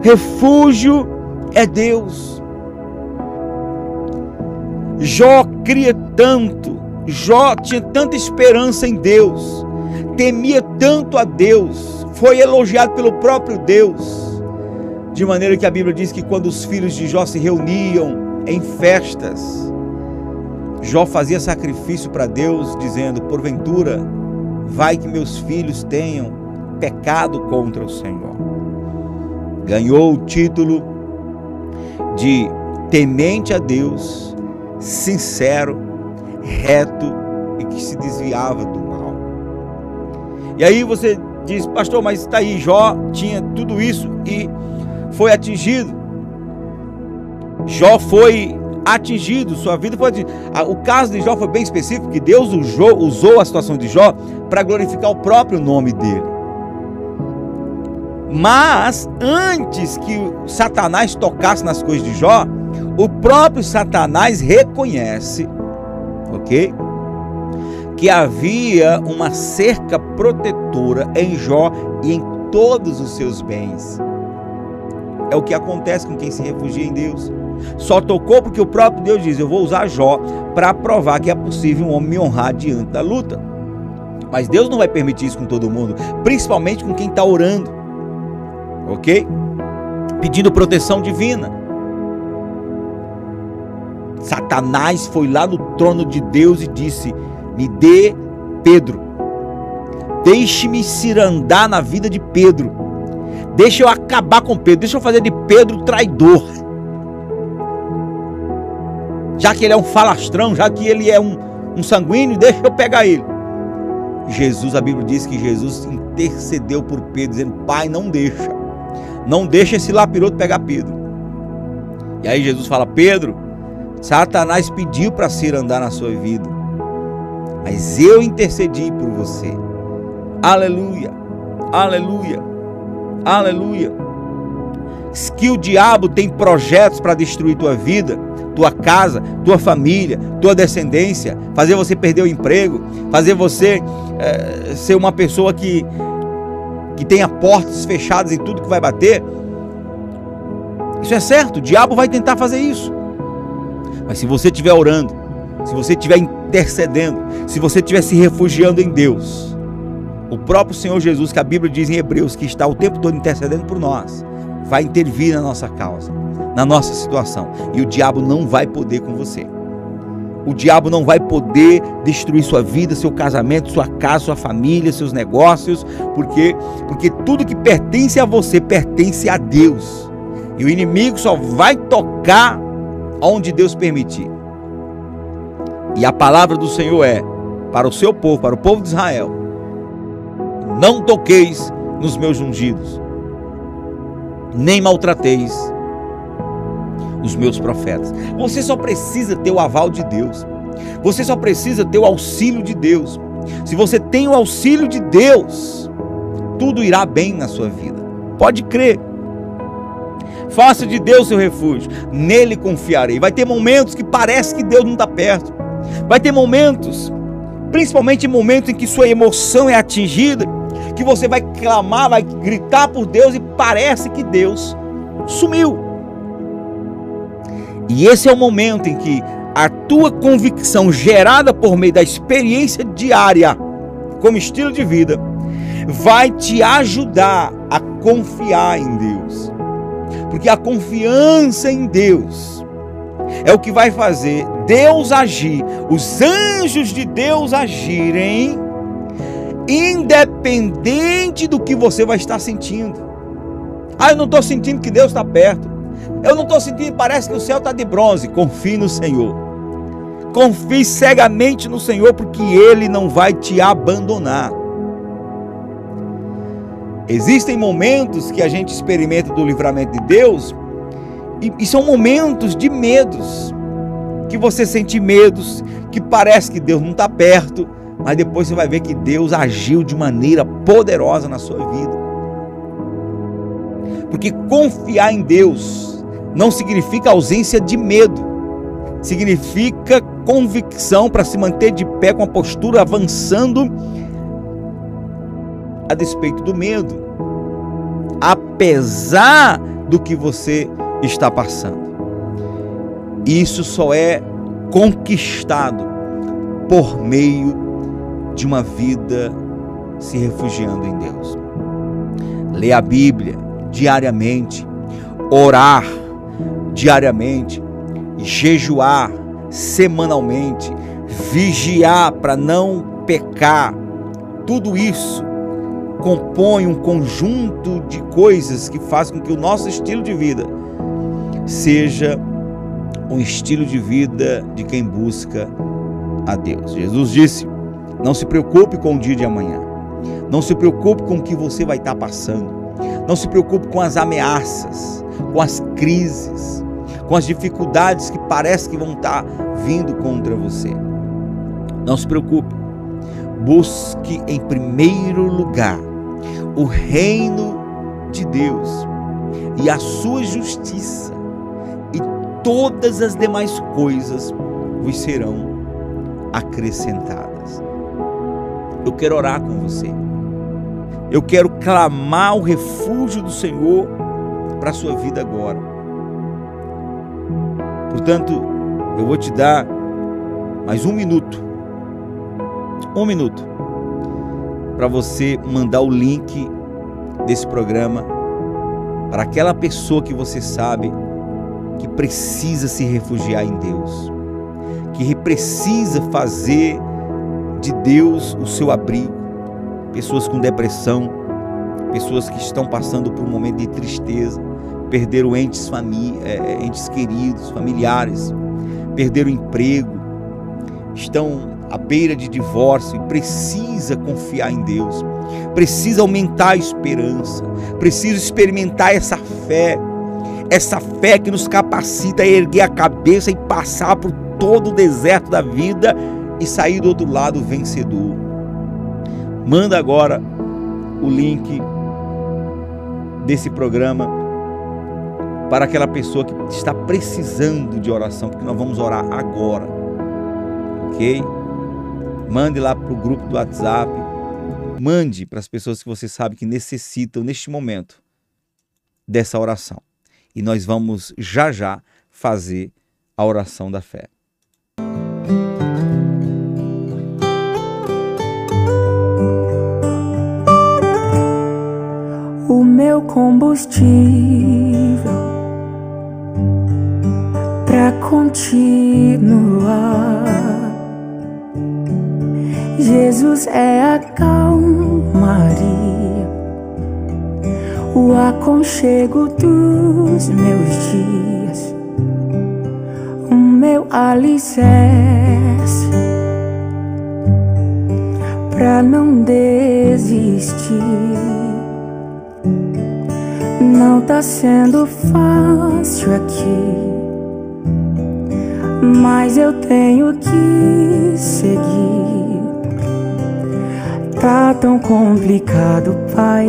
refúgio é Deus? Jó cria tanto, Jó tinha tanta esperança em Deus, temia tanto a Deus, foi elogiado pelo próprio Deus de maneira que a Bíblia diz que quando os filhos de Jó se reuniam em festas, Jó fazia sacrifício para Deus, dizendo: Porventura, vai que meus filhos tenham pecado contra o Senhor. Ganhou o título de temente a Deus, sincero, reto e que se desviava do mal. E aí você diz, pastor, mas está aí, Jó tinha tudo isso e foi atingido. Jó foi atingido, sua vida foi atingida. O caso de Jó foi bem específico, que Deus usou, usou a situação de Jó para glorificar o próprio nome dele. Mas antes que Satanás tocasse nas coisas de Jó, o próprio Satanás reconhece, ok? Que havia uma cerca protetora em Jó e em todos os seus bens. É o que acontece com quem se refugia em Deus. Só tocou porque o próprio Deus diz: Eu vou usar Jó para provar que é possível um homem me honrar diante da luta. Mas Deus não vai permitir isso com todo mundo, principalmente com quem está orando, ok? Pedindo proteção divina. Satanás foi lá no trono de Deus e disse: Me dê Pedro. Deixe-me cirandar na vida de Pedro. Deixa eu acabar com Pedro. Deixa eu fazer de Pedro traidor. Já que ele é um falastrão, já que ele é um, um sanguíneo, deixa eu pegar ele. Jesus, a Bíblia diz que Jesus intercedeu por Pedro, dizendo: Pai, não deixa. Não deixa esse lapiroto pegar Pedro. E aí Jesus fala: Pedro, Satanás pediu para ser andar na sua vida, mas eu intercedi por você. Aleluia, aleluia, aleluia. Que o diabo tem projetos para destruir tua vida, tua casa, tua família, tua descendência, fazer você perder o emprego, fazer você é, ser uma pessoa que, que tenha portas fechadas em tudo que vai bater. Isso é certo, o diabo vai tentar fazer isso. Mas se você estiver orando, se você estiver intercedendo, se você estiver se refugiando em Deus, o próprio Senhor Jesus, que a Bíblia diz em Hebreus que está o tempo todo intercedendo por nós, vai intervir na nossa causa, na nossa situação. E o diabo não vai poder com você. O diabo não vai poder destruir sua vida, seu casamento, sua casa, sua família, seus negócios, porque porque tudo que pertence a você pertence a Deus. E o inimigo só vai tocar onde Deus permitir. E a palavra do Senhor é para o seu povo, para o povo de Israel: Não toqueis nos meus ungidos, nem maltrateis os meus profetas. Você só precisa ter o aval de Deus. Você só precisa ter o auxílio de Deus. Se você tem o auxílio de Deus, tudo irá bem na sua vida. Pode crer. Faça de Deus seu refúgio, nele confiarei. Vai ter momentos que parece que Deus não está perto. Vai ter momentos, principalmente momentos em que sua emoção é atingida, que você vai clamar, vai gritar por Deus e parece que Deus sumiu. E esse é o momento em que a tua convicção gerada por meio da experiência diária como estilo de vida vai te ajudar a confiar em Deus. Porque a confiança em Deus é o que vai fazer Deus agir, os anjos de Deus agirem, independente do que você vai estar sentindo. Ah, eu não estou sentindo que Deus está perto. Eu não estou sentindo, parece que o céu está de bronze. Confie no Senhor. Confie cegamente no Senhor, porque Ele não vai te abandonar. Existem momentos que a gente experimenta do livramento de Deus e, e, são momentos de medos, que você sente medos, que parece que Deus não está perto, mas depois você vai ver que Deus agiu de maneira poderosa na sua vida. Porque confiar em Deus não significa ausência de medo, significa convicção para se manter de pé com a postura avançando a despeito do medo, apesar do que você está passando. Isso só é conquistado por meio de uma vida se refugiando em Deus. Ler a Bíblia diariamente, orar diariamente, jejuar semanalmente, vigiar para não pecar. Tudo isso compõe um conjunto de coisas que fazem com que o nosso estilo de vida seja um estilo de vida de quem busca a Deus. Jesus disse: Não se preocupe com o dia de amanhã. Não se preocupe com o que você vai estar passando. Não se preocupe com as ameaças, com as crises, com as dificuldades que parece que vão estar vindo contra você. Não se preocupe. Busque em primeiro lugar o reino de Deus e a sua justiça, todas as demais coisas vos serão acrescentadas. Eu quero orar com você. Eu quero clamar o refúgio do Senhor para a sua vida agora. Portanto, eu vou te dar mais um minuto. Um minuto. Para você mandar o link desse programa para aquela pessoa que você sabe que precisa se refugiar em Deus, que precisa fazer de Deus o seu abrigo. Pessoas com depressão, pessoas que estão passando por um momento de tristeza, perderam entes, famí é, é, entes queridos, familiares, perderam emprego, estão à beira de divórcio e precisa confiar em Deus, precisa aumentar a esperança, precisa experimentar essa fé, essa fé que nos capacita a erguer a cabeça e passar por todo o deserto da vida e sair do outro lado vencedor. Manda agora o link desse programa para aquela pessoa que está precisando de oração, porque nós vamos orar agora. Ok? Mande lá para o grupo do WhatsApp. Mande para as pessoas que você sabe que necessitam neste momento dessa oração. E nós vamos já já fazer a oração da fé. O meu combustível para continuar. Jesus é a calmaria, o aconchego dos meus dias, o meu alicerce pra não desistir. Não tá sendo fácil aqui, mas eu tenho que seguir. Tá tão complicado, pai.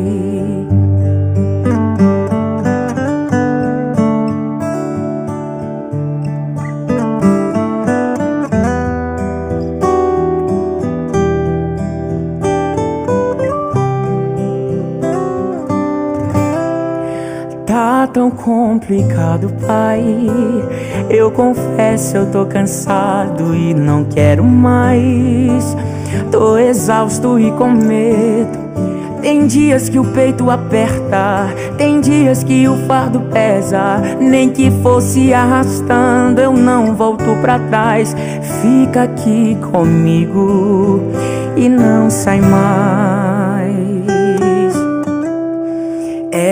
Complicado, pai. Eu confesso, eu tô cansado e não quero mais. Tô exausto e com medo. Tem dias que o peito aperta, tem dias que o fardo pesa. Nem que fosse arrastando, eu não volto pra trás. Fica aqui comigo e não sai mais.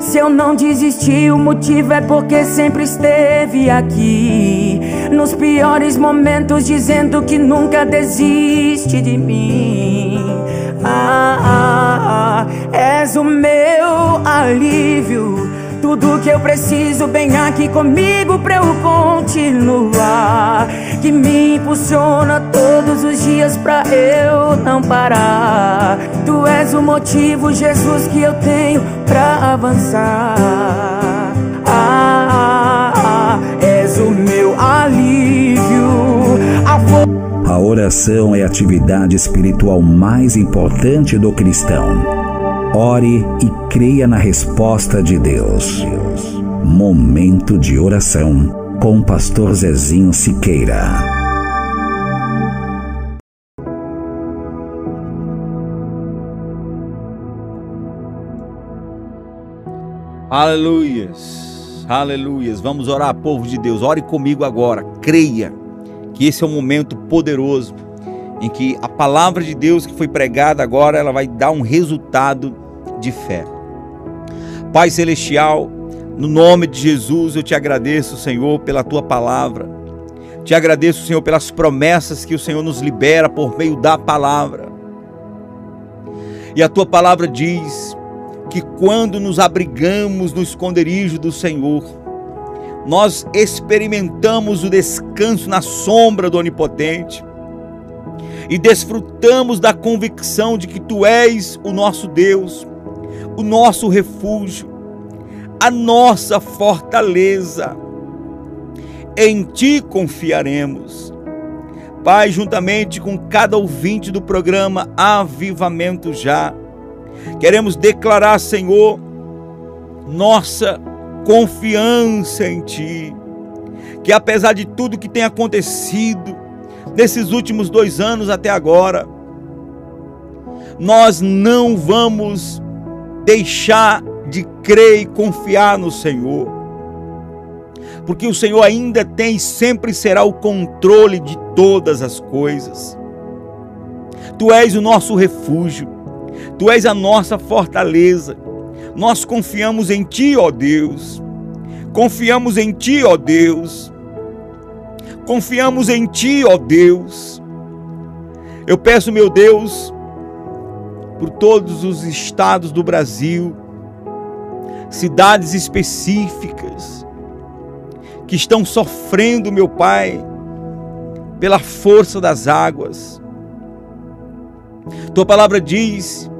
Se eu não desisti, o motivo é porque sempre esteve aqui. Nos piores momentos, dizendo que nunca desiste de mim. Ah, ah, ah, és o meu alívio. Tudo que eu preciso bem aqui comigo pra eu continuar. Que me impulsiona todos os dias pra eu não parar. Tu és o motivo, Jesus, que eu tenho pra avançar. Ah, ah, ah, és o meu alívio. A, a oração é a atividade espiritual mais importante do cristão. Ore e creia na resposta de Deus. Momento de oração com Pastor Zezinho Siqueira. Aleluias, aleluias. Vamos orar, povo de Deus. Ore comigo agora. Creia que esse é um momento poderoso em que a palavra de Deus que foi pregada agora, ela vai dar um resultado de fé. Pai celestial, no nome de Jesus, eu te agradeço, Senhor, pela tua palavra. Te agradeço, Senhor, pelas promessas que o Senhor nos libera por meio da palavra. E a tua palavra diz que quando nos abrigamos no esconderijo do Senhor, nós experimentamos o descanso na sombra do Onipotente e desfrutamos da convicção de que tu és o nosso Deus, o nosso refúgio, a nossa fortaleza. Em ti confiaremos. Pai, juntamente com cada ouvinte do programa Avivamento Já, queremos declarar, Senhor, nossa confiança em Ti, que apesar de tudo que tem acontecido, nesses últimos dois anos até agora, nós não vamos deixar de crer e confiar no Senhor, porque o Senhor ainda tem e sempre será o controle de todas as coisas. Tu és o nosso refúgio, tu és a nossa fortaleza. Nós confiamos em Ti, ó Deus. Confiamos em Ti, ó Deus. Confiamos em Ti, ó Deus. Eu peço, meu Deus, por todos os estados do Brasil, cidades específicas que estão sofrendo, meu Pai, pela força das águas. Tua palavra diz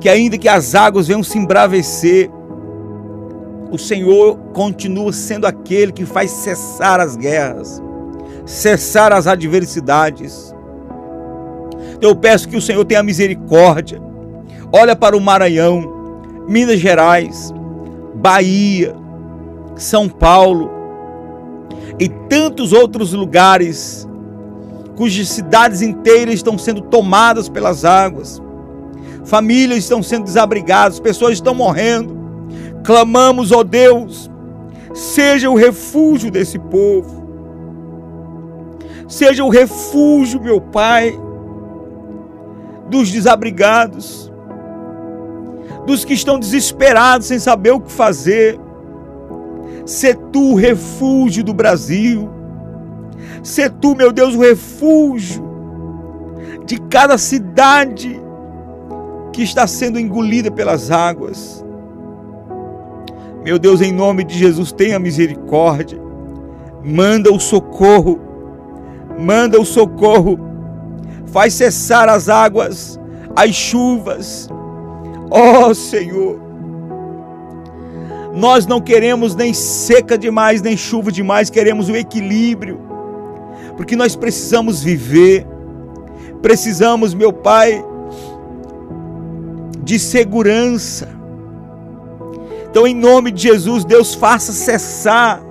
que, ainda que as águas venham se embravecer, o Senhor continua sendo aquele que faz cessar as guerras cessar as adversidades. Eu peço que o Senhor tenha misericórdia. Olha para o Maranhão, Minas Gerais, Bahia, São Paulo e tantos outros lugares cujas cidades inteiras estão sendo tomadas pelas águas. Famílias estão sendo desabrigadas, pessoas estão morrendo. Clamamos, ó Deus, seja o refúgio desse povo seja o refúgio, meu Pai, dos desabrigados, dos que estão desesperados sem saber o que fazer. Ser tu o refúgio do Brasil. Ser tu, meu Deus, o refúgio de cada cidade que está sendo engolida pelas águas. Meu Deus, em nome de Jesus, tenha misericórdia. Manda o socorro manda o socorro, faz cessar as águas, as chuvas. Ó oh, Senhor, nós não queremos nem seca demais, nem chuva demais, queremos o equilíbrio, porque nós precisamos viver, precisamos, meu Pai, de segurança. Então, em nome de Jesus, Deus faça cessar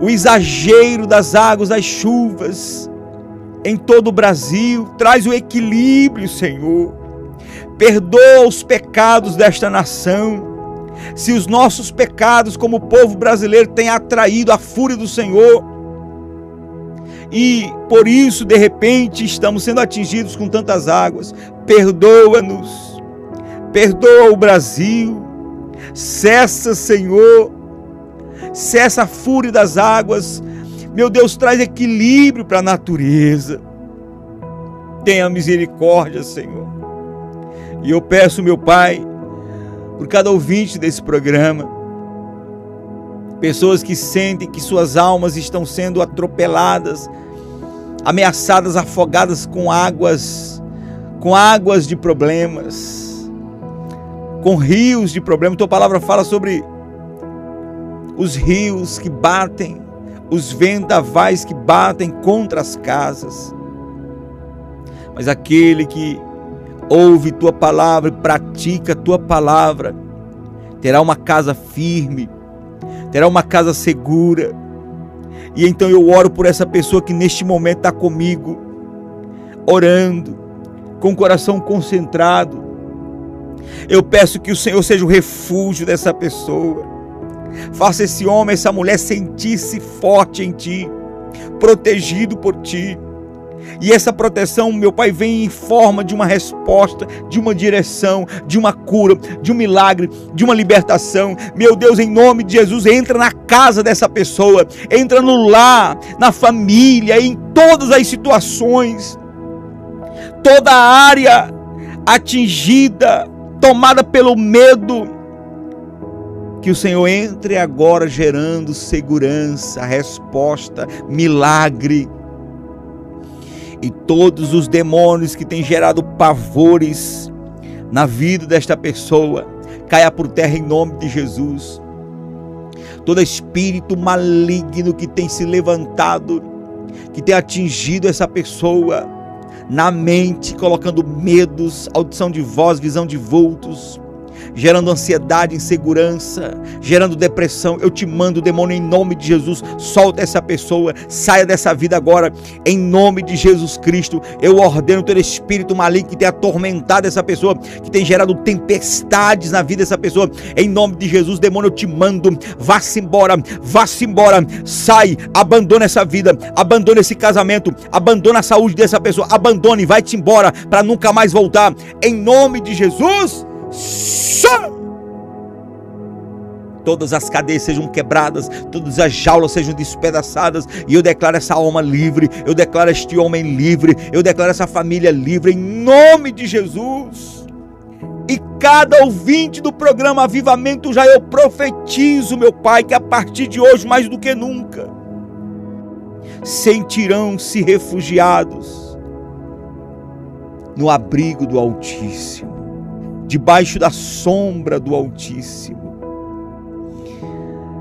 o exagero das águas, das chuvas em todo o Brasil, traz o equilíbrio, Senhor. Perdoa os pecados desta nação. Se os nossos pecados, como povo brasileiro, têm atraído a fúria do Senhor, e por isso, de repente, estamos sendo atingidos com tantas águas, perdoa-nos, perdoa o Brasil, cessa, Senhor, cessa a fúria das águas. Meu Deus, traz equilíbrio para a natureza. Tenha misericórdia, Senhor. E eu peço, meu Pai, por cada ouvinte desse programa. Pessoas que sentem que suas almas estão sendo atropeladas, ameaçadas, afogadas com águas, com águas de problemas, com rios de problemas. Tua palavra fala sobre os rios que batem, os vendavais que batem contra as casas. Mas aquele que ouve tua palavra e pratica tua palavra, terá uma casa firme, terá uma casa segura. E então eu oro por essa pessoa que neste momento está comigo, orando, com o coração concentrado. Eu peço que o Senhor seja o refúgio dessa pessoa. Faça esse homem, essa mulher sentir-se forte em ti, protegido por ti. E essa proteção, meu Pai, vem em forma de uma resposta, de uma direção, de uma cura, de um milagre, de uma libertação. Meu Deus, em nome de Jesus, entra na casa dessa pessoa, entra no lar, na família, em todas as situações. Toda a área atingida, tomada pelo medo, que o Senhor entre agora gerando segurança, resposta, milagre e todos os demônios que têm gerado pavores na vida desta pessoa caia por terra em nome de Jesus. Todo espírito maligno que tem se levantado, que tem atingido essa pessoa na mente, colocando medos, audição de voz, visão de vultos, gerando ansiedade, insegurança, gerando depressão. Eu te mando, demônio, em nome de Jesus, solta essa pessoa, saia dessa vida agora, em nome de Jesus Cristo. Eu ordeno todo espírito maligno que tem atormentado essa pessoa, que tem gerado tempestades na vida dessa pessoa, em nome de Jesus, demônio, eu te mando, vá-se embora, vá-se embora, sai, abandona essa vida, abandona esse casamento, abandona a saúde dessa pessoa, abandone, vai-te embora para nunca mais voltar, em nome de Jesus. Todas as cadeias sejam quebradas, todas as jaulas sejam despedaçadas, e eu declaro essa alma livre, eu declaro este homem livre, eu declaro essa família livre, em nome de Jesus. E cada ouvinte do programa Avivamento já eu profetizo, meu Pai, que a partir de hoje, mais do que nunca, sentirão-se refugiados no abrigo do Altíssimo debaixo da sombra do Altíssimo.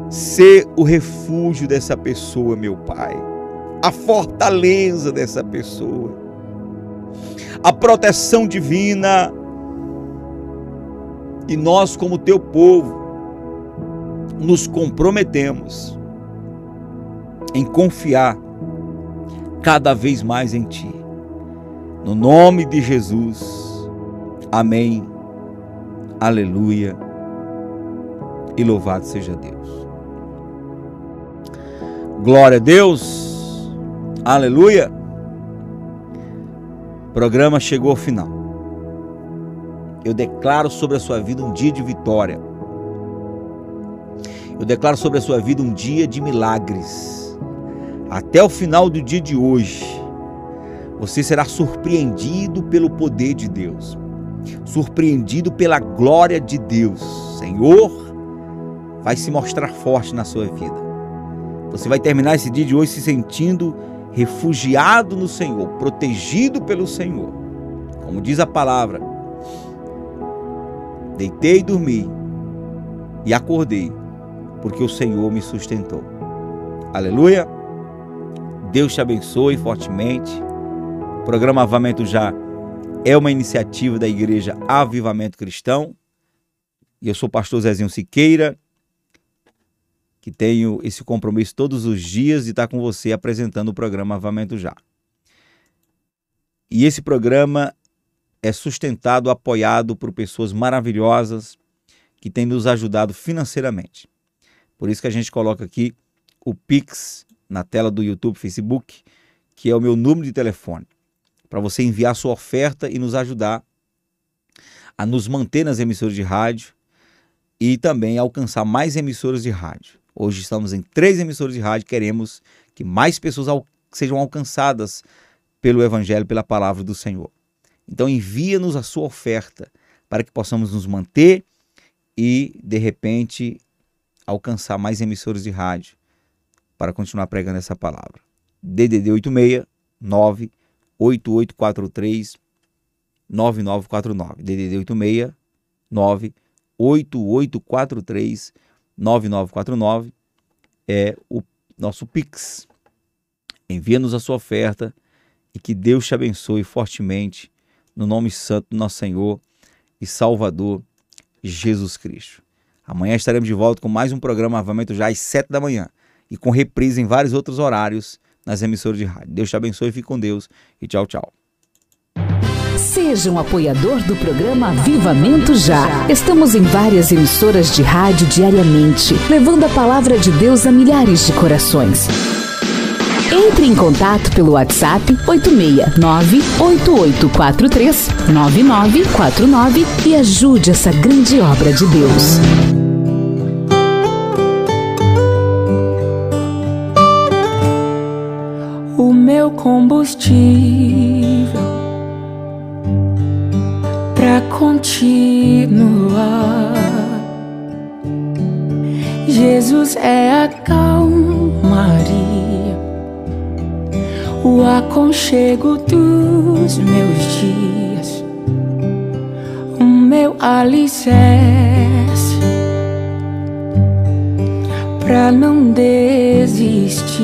Ser o refúgio dessa pessoa, meu Pai, a fortaleza dessa pessoa, a proteção divina. E nós, como teu povo, nos comprometemos em confiar cada vez mais em Ti. No nome de Jesus. Amém Aleluia. E louvado seja Deus. Glória a Deus. Aleluia. O programa chegou ao final. Eu declaro sobre a sua vida um dia de vitória. Eu declaro sobre a sua vida um dia de milagres. Até o final do dia de hoje, você será surpreendido pelo poder de Deus surpreendido pela glória de Deus. Senhor, vai se mostrar forte na sua vida. Você vai terminar esse dia de hoje se sentindo refugiado no Senhor, protegido pelo Senhor. Como diz a palavra, deitei e dormi e acordei, porque o Senhor me sustentou. Aleluia. Deus te abençoe fortemente. O programa Avamento já é uma iniciativa da Igreja Avivamento Cristão. E eu sou o pastor Zezinho Siqueira, que tenho esse compromisso todos os dias de estar com você apresentando o programa Avivamento Já. E esse programa é sustentado, apoiado por pessoas maravilhosas que têm nos ajudado financeiramente. Por isso que a gente coloca aqui o Pix na tela do YouTube, Facebook, que é o meu número de telefone para você enviar sua oferta e nos ajudar a nos manter nas emissoras de rádio e também alcançar mais emissoras de rádio. Hoje estamos em três emissoras de rádio, queremos que mais pessoas al sejam alcançadas pelo Evangelho, pela palavra do Senhor. Então envia-nos a sua oferta para que possamos nos manter e, de repente, alcançar mais emissoras de rádio para continuar pregando essa palavra. DDD 86 98843 9949. DDD 86 98843 9949 é o nosso Pix. Envia-nos a sua oferta e que Deus te abençoe fortemente no nome santo do nosso Senhor e Salvador Jesus Cristo. Amanhã estaremos de volta com mais um programa Avamento já às 7 da manhã e com reprise em vários outros horários nas emissoras de rádio. Deus te abençoe, fique com Deus e tchau, tchau. Seja um apoiador do programa Avivamento Já. Estamos em várias emissoras de rádio diariamente, levando a palavra de Deus a milhares de corações. Entre em contato pelo WhatsApp 869-8843-9949 e ajude essa grande obra de Deus. Combustível pra continuar. Jesus é a calmaria o aconchego dos meus dias, o meu alicerce pra não desistir.